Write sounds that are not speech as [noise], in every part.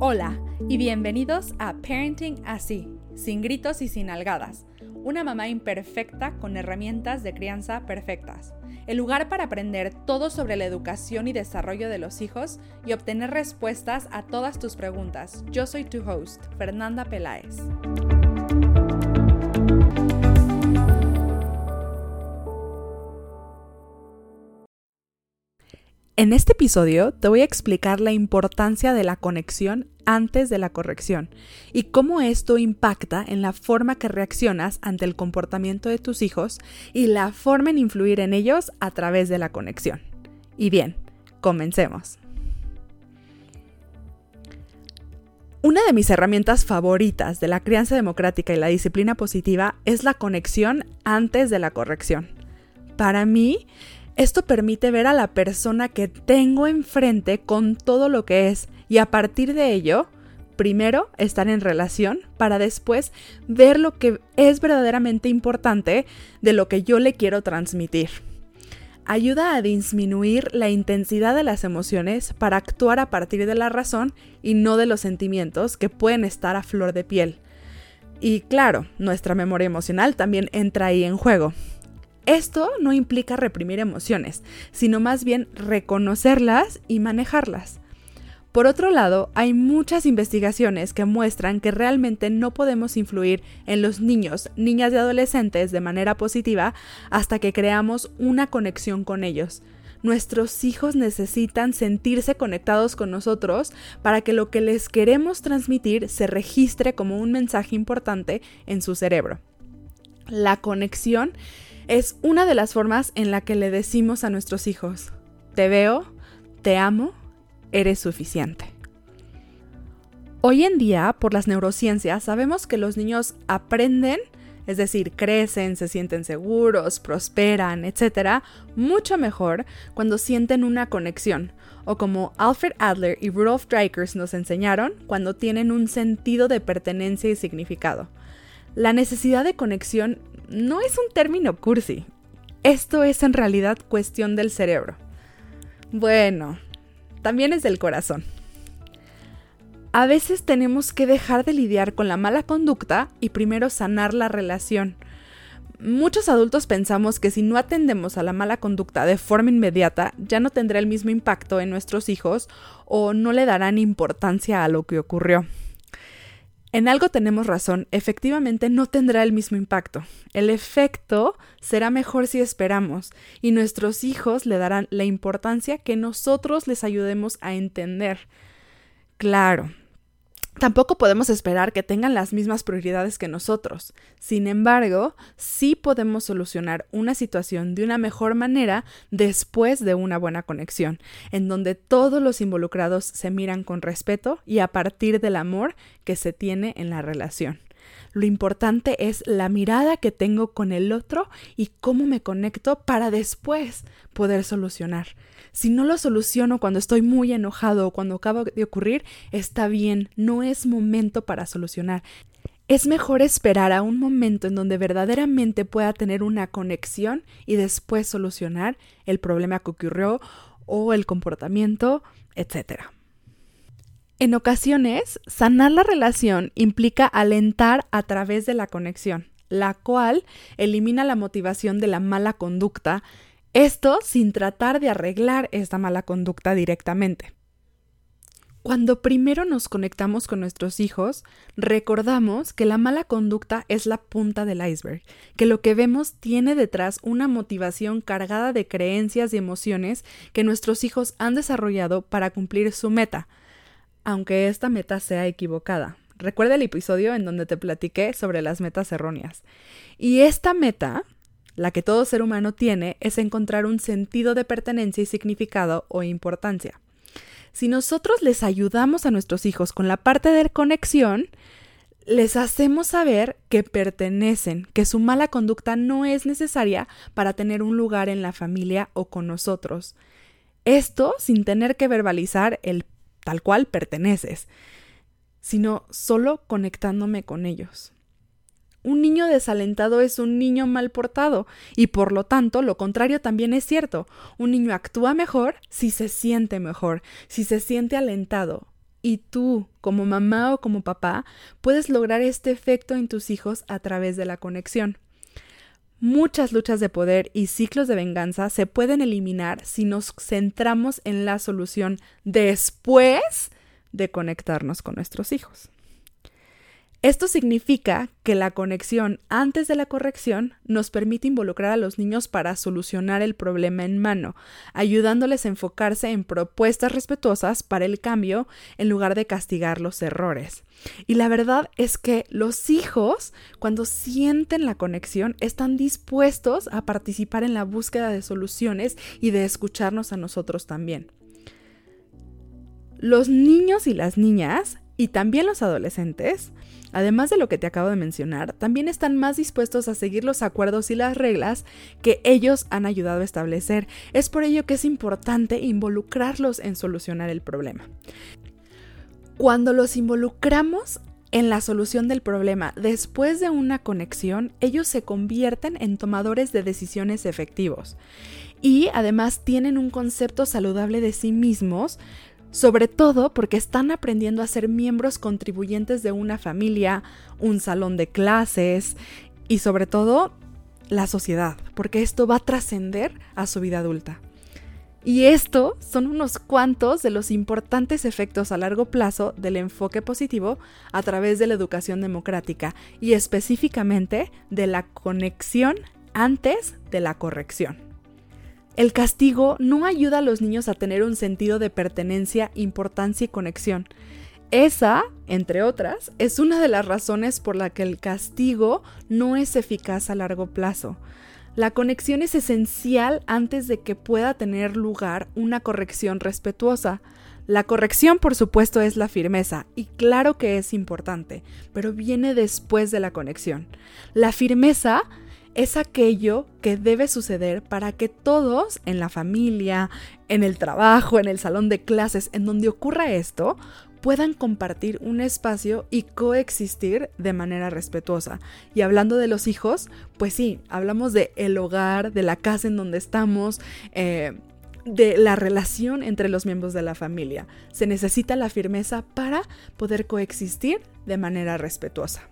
Hola y bienvenidos a Parenting Así, sin gritos y sin algadas. Una mamá imperfecta con herramientas de crianza perfectas. El lugar para aprender todo sobre la educación y desarrollo de los hijos y obtener respuestas a todas tus preguntas. Yo soy tu host, Fernanda Peláez. En este episodio te voy a explicar la importancia de la conexión antes de la corrección y cómo esto impacta en la forma que reaccionas ante el comportamiento de tus hijos y la forma en influir en ellos a través de la conexión. Y bien, comencemos. Una de mis herramientas favoritas de la crianza democrática y la disciplina positiva es la conexión antes de la corrección. Para mí, esto permite ver a la persona que tengo enfrente con todo lo que es y a partir de ello, primero estar en relación para después ver lo que es verdaderamente importante de lo que yo le quiero transmitir. Ayuda a disminuir la intensidad de las emociones para actuar a partir de la razón y no de los sentimientos que pueden estar a flor de piel. Y claro, nuestra memoria emocional también entra ahí en juego. Esto no implica reprimir emociones, sino más bien reconocerlas y manejarlas. Por otro lado, hay muchas investigaciones que muestran que realmente no podemos influir en los niños, niñas y adolescentes de manera positiva hasta que creamos una conexión con ellos. Nuestros hijos necesitan sentirse conectados con nosotros para que lo que les queremos transmitir se registre como un mensaje importante en su cerebro. La conexión es una de las formas en la que le decimos a nuestros hijos, te veo, te amo, eres suficiente. Hoy en día, por las neurociencias, sabemos que los niños aprenden, es decir, crecen, se sienten seguros, prosperan, etc., mucho mejor cuando sienten una conexión, o como Alfred Adler y Rudolf Dreikers nos enseñaron, cuando tienen un sentido de pertenencia y significado. La necesidad de conexión no es un término cursi. Esto es en realidad cuestión del cerebro. Bueno, también es del corazón. A veces tenemos que dejar de lidiar con la mala conducta y primero sanar la relación. Muchos adultos pensamos que si no atendemos a la mala conducta de forma inmediata, ya no tendrá el mismo impacto en nuestros hijos o no le darán importancia a lo que ocurrió. En algo tenemos razón, efectivamente no tendrá el mismo impacto. El efecto será mejor si esperamos y nuestros hijos le darán la importancia que nosotros les ayudemos a entender. Claro, Tampoco podemos esperar que tengan las mismas prioridades que nosotros. Sin embargo, sí podemos solucionar una situación de una mejor manera después de una buena conexión, en donde todos los involucrados se miran con respeto y a partir del amor que se tiene en la relación. Lo importante es la mirada que tengo con el otro y cómo me conecto para después poder solucionar. Si no lo soluciono cuando estoy muy enojado o cuando acaba de ocurrir, está bien, no es momento para solucionar. Es mejor esperar a un momento en donde verdaderamente pueda tener una conexión y después solucionar el problema que ocurrió o el comportamiento, etc. En ocasiones, sanar la relación implica alentar a través de la conexión, la cual elimina la motivación de la mala conducta esto sin tratar de arreglar esta mala conducta directamente. Cuando primero nos conectamos con nuestros hijos, recordamos que la mala conducta es la punta del iceberg, que lo que vemos tiene detrás una motivación cargada de creencias y emociones que nuestros hijos han desarrollado para cumplir su meta, aunque esta meta sea equivocada. Recuerda el episodio en donde te platiqué sobre las metas erróneas. Y esta meta la que todo ser humano tiene es encontrar un sentido de pertenencia y significado o importancia. Si nosotros les ayudamos a nuestros hijos con la parte de conexión, les hacemos saber que pertenecen, que su mala conducta no es necesaria para tener un lugar en la familia o con nosotros. Esto sin tener que verbalizar el tal cual perteneces, sino solo conectándome con ellos. Un niño desalentado es un niño mal portado y por lo tanto lo contrario también es cierto. Un niño actúa mejor si se siente mejor, si se siente alentado. y tú, como mamá o como papá, puedes lograr este efecto en tus hijos a través de la conexión. Muchas luchas de poder y ciclos de venganza se pueden eliminar si nos centramos en la solución después de conectarnos con nuestros hijos. Esto significa que la conexión antes de la corrección nos permite involucrar a los niños para solucionar el problema en mano, ayudándoles a enfocarse en propuestas respetuosas para el cambio en lugar de castigar los errores. Y la verdad es que los hijos, cuando sienten la conexión, están dispuestos a participar en la búsqueda de soluciones y de escucharnos a nosotros también. Los niños y las niñas, y también los adolescentes, Además de lo que te acabo de mencionar, también están más dispuestos a seguir los acuerdos y las reglas que ellos han ayudado a establecer. Es por ello que es importante involucrarlos en solucionar el problema. Cuando los involucramos en la solución del problema después de una conexión, ellos se convierten en tomadores de decisiones efectivos y además tienen un concepto saludable de sí mismos sobre todo porque están aprendiendo a ser miembros contribuyentes de una familia, un salón de clases y sobre todo la sociedad, porque esto va a trascender a su vida adulta. Y esto son unos cuantos de los importantes efectos a largo plazo del enfoque positivo a través de la educación democrática y específicamente de la conexión antes de la corrección. El castigo no ayuda a los niños a tener un sentido de pertenencia, importancia y conexión. Esa, entre otras, es una de las razones por la que el castigo no es eficaz a largo plazo. La conexión es esencial antes de que pueda tener lugar una corrección respetuosa. La corrección, por supuesto, es la firmeza, y claro que es importante, pero viene después de la conexión. La firmeza es aquello que debe suceder para que todos en la familia, en el trabajo, en el salón de clases, en donde ocurra esto, puedan compartir un espacio y coexistir de manera respetuosa. Y hablando de los hijos, pues sí, hablamos de el hogar, de la casa en donde estamos, eh, de la relación entre los miembros de la familia. Se necesita la firmeza para poder coexistir de manera respetuosa.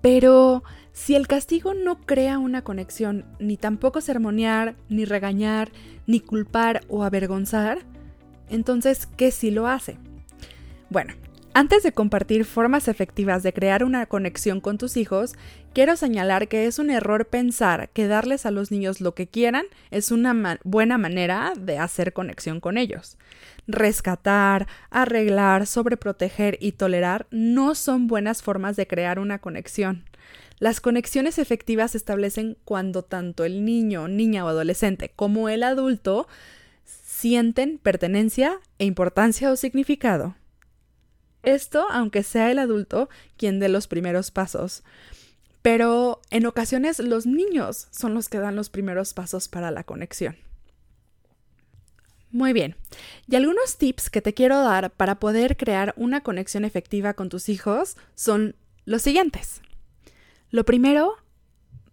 Pero si el castigo no crea una conexión, ni tampoco sermonear, ni regañar, ni culpar o avergonzar, entonces, ¿qué sí lo hace? Bueno, antes de compartir formas efectivas de crear una conexión con tus hijos, quiero señalar que es un error pensar que darles a los niños lo que quieran es una buena manera de hacer conexión con ellos. Rescatar, arreglar, sobreproteger y tolerar no son buenas formas de crear una conexión. Las conexiones efectivas se establecen cuando tanto el niño, niña o adolescente como el adulto sienten pertenencia e importancia o significado. Esto aunque sea el adulto quien dé los primeros pasos. Pero en ocasiones los niños son los que dan los primeros pasos para la conexión. Muy bien, y algunos tips que te quiero dar para poder crear una conexión efectiva con tus hijos son los siguientes. Lo primero,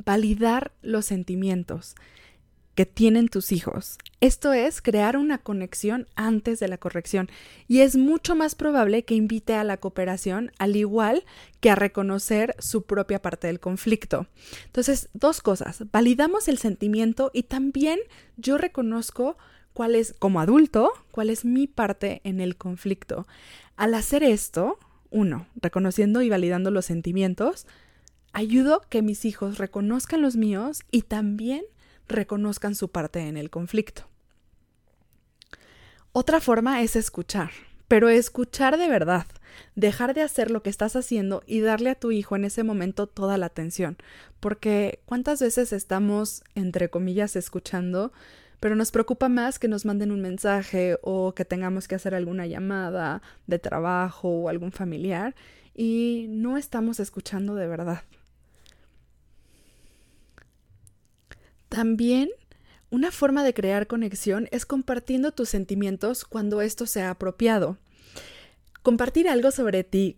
validar los sentimientos que tienen tus hijos. Esto es crear una conexión antes de la corrección y es mucho más probable que invite a la cooperación al igual que a reconocer su propia parte del conflicto. Entonces, dos cosas, validamos el sentimiento y también yo reconozco cuál es, como adulto, cuál es mi parte en el conflicto. Al hacer esto, uno, reconociendo y validando los sentimientos, ayudo que mis hijos reconozcan los míos y también reconozcan su parte en el conflicto. Otra forma es escuchar, pero escuchar de verdad, dejar de hacer lo que estás haciendo y darle a tu hijo en ese momento toda la atención, porque cuántas veces estamos, entre comillas, escuchando, pero nos preocupa más que nos manden un mensaje o que tengamos que hacer alguna llamada de trabajo o algún familiar y no estamos escuchando de verdad. También una forma de crear conexión es compartiendo tus sentimientos cuando esto sea apropiado. Compartir algo sobre ti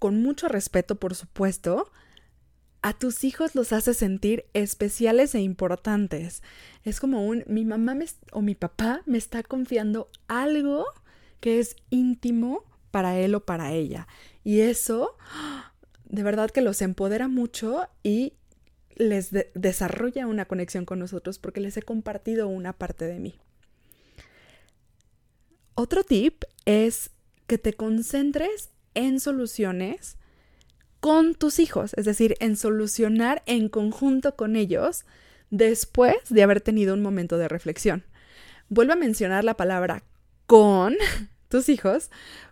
con mucho respeto, por supuesto, a tus hijos los hace sentir especiales e importantes. Es como un mi mamá o mi papá me está confiando algo que es íntimo para él o para ella. Y eso de verdad que los empodera mucho y les desarrolla una conexión con nosotros porque les he compartido una parte de mí. Otro tip es que te concentres en soluciones con tus hijos, es decir, en solucionar en conjunto con ellos después de haber tenido un momento de reflexión. Vuelvo a mencionar la palabra con [laughs] tus hijos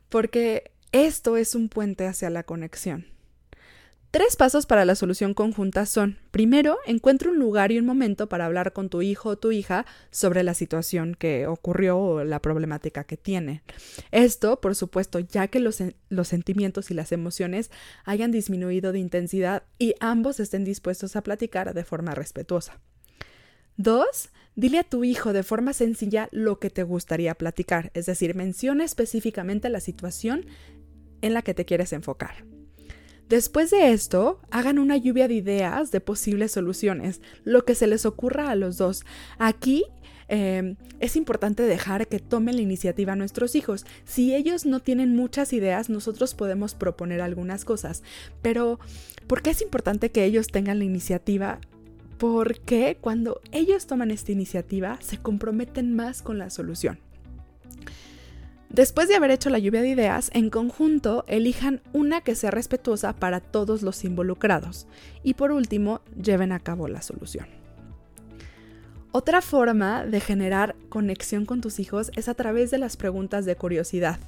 porque esto es un puente hacia la conexión. Tres pasos para la solución conjunta son, primero, encuentra un lugar y un momento para hablar con tu hijo o tu hija sobre la situación que ocurrió o la problemática que tiene. Esto, por supuesto, ya que los, los sentimientos y las emociones hayan disminuido de intensidad y ambos estén dispuestos a platicar de forma respetuosa. Dos, dile a tu hijo de forma sencilla lo que te gustaría platicar, es decir, menciona específicamente la situación en la que te quieres enfocar. Después de esto, hagan una lluvia de ideas de posibles soluciones, lo que se les ocurra a los dos. Aquí em, es importante dejar que tomen la iniciativa a nuestros hijos. Si ellos no tienen muchas ideas, nosotros podemos proponer algunas cosas. Pero, ¿por qué es importante que ellos tengan la iniciativa? Porque cuando ellos toman esta iniciativa, se comprometen más con la solución. Después de haber hecho la lluvia de ideas, en conjunto elijan una que sea respetuosa para todos los involucrados y por último lleven a cabo la solución. Otra forma de generar conexión con tus hijos es a través de las preguntas de curiosidad.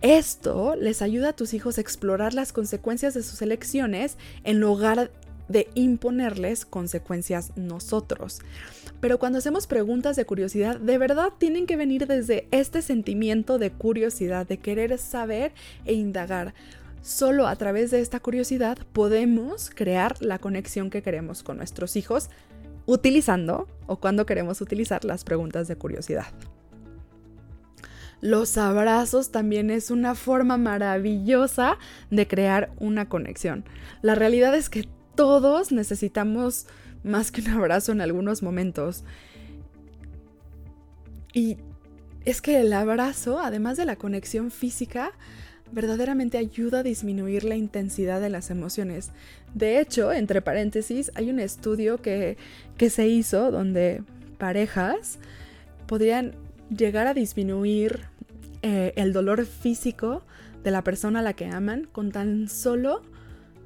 Esto les ayuda a tus hijos a explorar las consecuencias de sus elecciones en lugar de imponerles consecuencias nosotros. Pero cuando hacemos preguntas de curiosidad, de verdad tienen que venir desde este sentimiento de curiosidad, de querer saber e indagar. Solo a través de esta curiosidad podemos crear la conexión que queremos con nuestros hijos utilizando o cuando queremos utilizar las preguntas de curiosidad. Los abrazos también es una forma maravillosa de crear una conexión. La realidad es que todos necesitamos más que un abrazo en algunos momentos. Y es que el abrazo, además de la conexión física, verdaderamente ayuda a disminuir la intensidad de las emociones. De hecho, entre paréntesis, hay un estudio que, se hizo donde parejas podrían llegar a disminuir eh, el dolor físico de la persona a la que aman con tan solo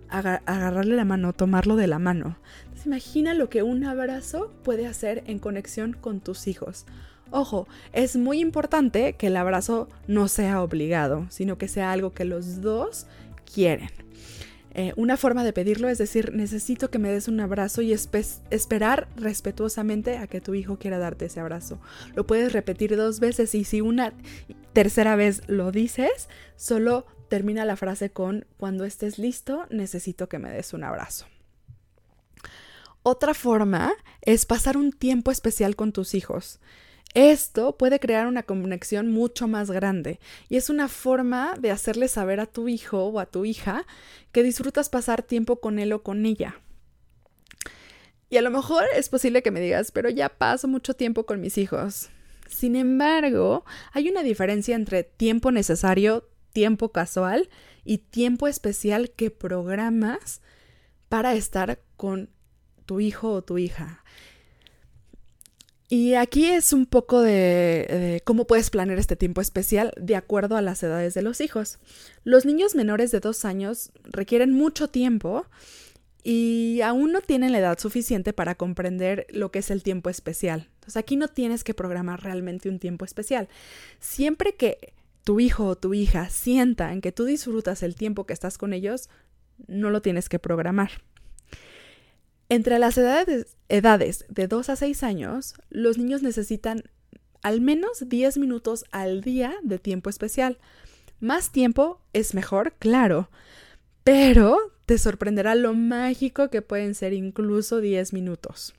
agarrarle la mano, tomarlo de la mano. imagina lo que un abrazo puede hacer en conexión con tus hijos. Ojo, es muy importante que el abrazo no sea obligado, sino que sea algo que los dos quieren. Eh, una forma de pedirlo es decir, necesito que me des un abrazo y esperar respetuosamente a que tu hijo quiera darte ese abrazo. Lo puedes repetir dos veces y si una tercera vez lo dices, solo termina la frase con, cuando estés listo, necesito que me des un abrazo. Otra forma es pasar un tiempo especial con tus hijos. Esto puede crear una conexión mucho más grande y es una forma de hacerle saber a tu hijo o a tu hija que disfrutas pasar tiempo con él o con ella. Y a lo mejor es posible que me digas, pero ya paso mucho tiempo con mis hijos. Sin embargo, hay una diferencia entre tiempo necesario, tiempo casual y tiempo especial que programas para estar con tu hijo o tu hija. Y aquí es un poco de, cómo puedes planear este tiempo especial de acuerdo a las edades de los hijos. Los niños menores de dos años requieren mucho tiempo y aún no tienen la edad suficiente para comprender lo que es el tiempo especial. Entonces aquí no tienes que programar realmente un tiempo especial. Siempre que tu hijo o tu hija sientan que tú disfrutas el tiempo que estás con ellos, no lo tienes que programar. Entre las edades, edades de 2 a 6 años, los niños necesitan al menos 10 minutos al día de tiempo especial. Más tiempo es mejor, claro, pero te sorprenderá lo mágico que pueden ser incluso 10 minutos.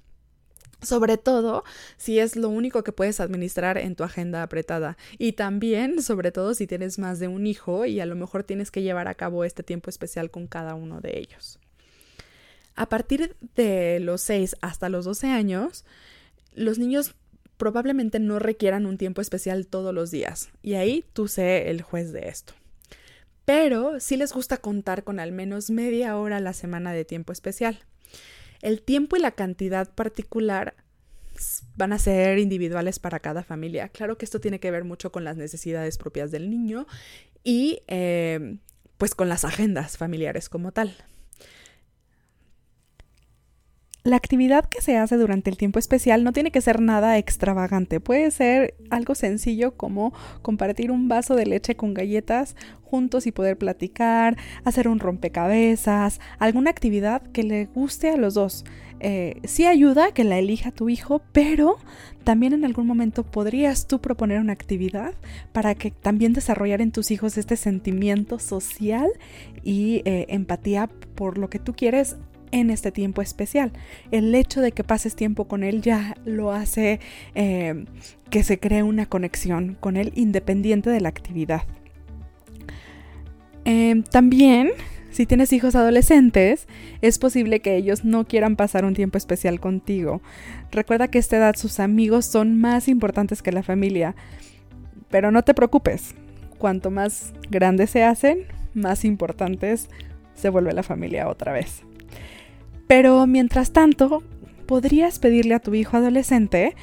Sobre todo si es lo único que puedes administrar en tu agenda apretada. Y también, sobre todo, si tienes más de un hijo y a lo mejor tienes que llevar a cabo este tiempo especial con cada uno de ellos. A partir de los 6 hasta los 12 años, los niños probablemente no requieran un tiempo especial todos los días. Y ahí tú sé el juez de esto. pero sí les gusta contar con al menos media hora a la semana de tiempo especial. El tiempo y la cantidad particular van a ser individuales para cada familia. Claro que esto tiene que ver mucho con las necesidades propias del niño y eh, pues con las agendas familiares como tal. La actividad que se hace durante el tiempo especial no tiene que ser nada extravagante, puede ser algo sencillo como compartir un vaso de leche con galletas juntos y poder platicar, hacer un rompecabezas, alguna actividad que le guste a los dos. Eh, sí ayuda que la elija tu hijo, pero también en algún momento podrías tú proponer una actividad para que también desarrollar en tus hijos este sentimiento social y eh, empatía por lo que tú quieres en este tiempo especial. El hecho de que pases tiempo con él ya lo hace eh, que se cree una conexión con él independiente de la actividad. Em, también, si tienes hijos adolescentes, es posible que ellos no quieran pasar un tiempo especial contigo. Recuerda que a esta edad sus amigos son más importantes que la familia. Pero no te preocupes, cuanto más grandes se hacen, más importantes se vuelve la familia otra vez. Pero mientras tanto, podrías pedirle a tu hijo adolescente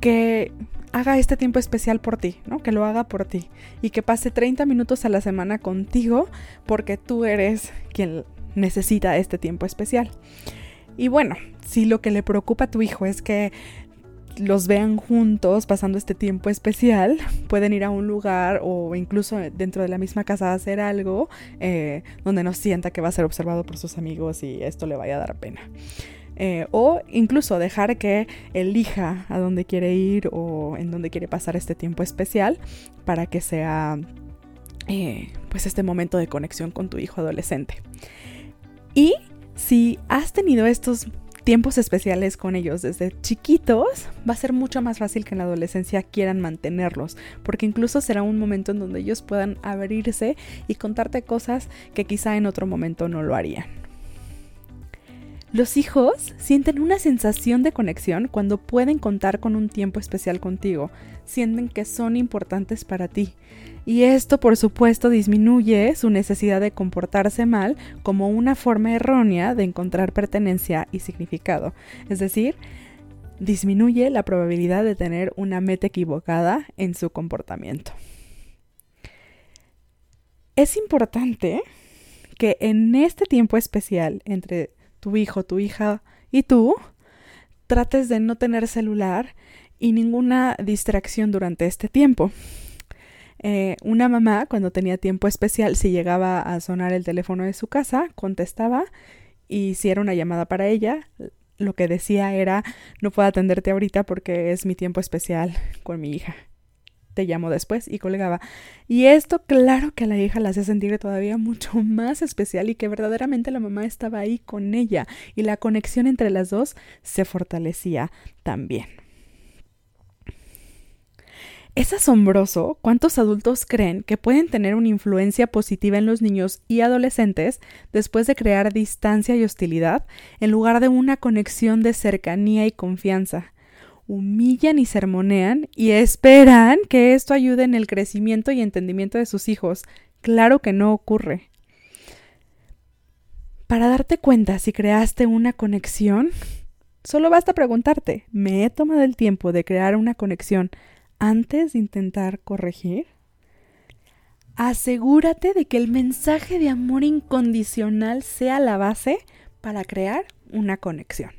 que haga este tiempo especial por ti, ¿no? Que lo haga por ti y que pase 30 minutos a la semana contigo porque tú eres quien necesita este tiempo especial. Y bueno, si lo que le preocupa a tu hijo es que los vean juntos pasando este tiempo especial, pueden ir a un lugar o incluso dentro de la misma casa a hacer algo eh, donde no sienta que va a ser observado por sus amigos y esto le vaya a dar pena. Eh, o incluso dejar que elija a dónde quiere ir o en dónde quiere pasar este tiempo especial para que sea eh, pues este momento de conexión con tu hijo adolescente. Y si has tenido estos tiempos especiales con ellos desde chiquitos, va a ser mucho más fácil que en la adolescencia quieran mantenerlos, porque incluso será un momento en donde ellos puedan abrirse y contarte cosas que quizá en otro momento no lo harían. Los hijos sienten una sensación de conexión cuando pueden contar con un tiempo especial contigo, sienten que son importantes para ti. Y esto, por supuesto, disminuye su necesidad de comportarse mal como una forma errónea de encontrar pertenencia y significado. Es decir, disminuye la probabilidad de tener una meta equivocada en su comportamiento. Es importante que en este tiempo especial entre tu hijo, tu hija y tú, trates de no tener celular y ninguna distracción durante este tiempo. Eh, una mamá, cuando tenía tiempo especial, si llegaba a sonar el teléfono de su casa, contestaba y si era una llamada para ella, lo que decía era, no puedo atenderte ahorita porque es mi tiempo especial con mi hija te llamo después y colgaba. Y esto claro que a la hija la hacía sentir todavía mucho [laughs] más especial y que verdaderamente la mamá estaba ahí con ella y la conexión entre las dos se fortalecía también. Es asombroso cuántos adultos creen que pueden tener una influencia positiva en los niños y adolescentes después de crear distancia y hostilidad en lugar de una conexión de cercanía y confianza humillan y sermonean y esperan que esto ayude en el crecimiento y entendimiento de sus hijos. Claro que no ocurre. Para darte cuenta si creaste una conexión, solo basta preguntarte, ¿me he tomado el tiempo de crear una conexión antes de intentar corregir? Asegúrate de que el mensaje de amor incondicional sea la base para crear una conexión.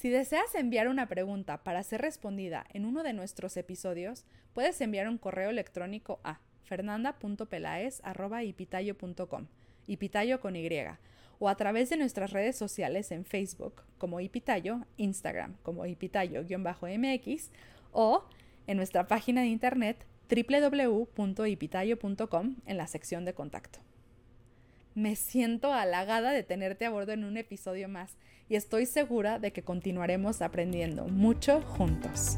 Si deseas enviar una pregunta para ser respondida en uno de nuestros episodios, puedes enviar un correo electrónico a fernanda.pelaez.ipitayo.com, ipitayo con Y, o a través de nuestras redes sociales en Facebook como Ipitayo, Instagram como ipitayo-mx o en nuestra página de internet www.ipitayo.com en la sección de contacto. Me siento halagada de tenerte a bordo en un episodio más y estoy segura de que continuaremos aprendiendo mucho juntos.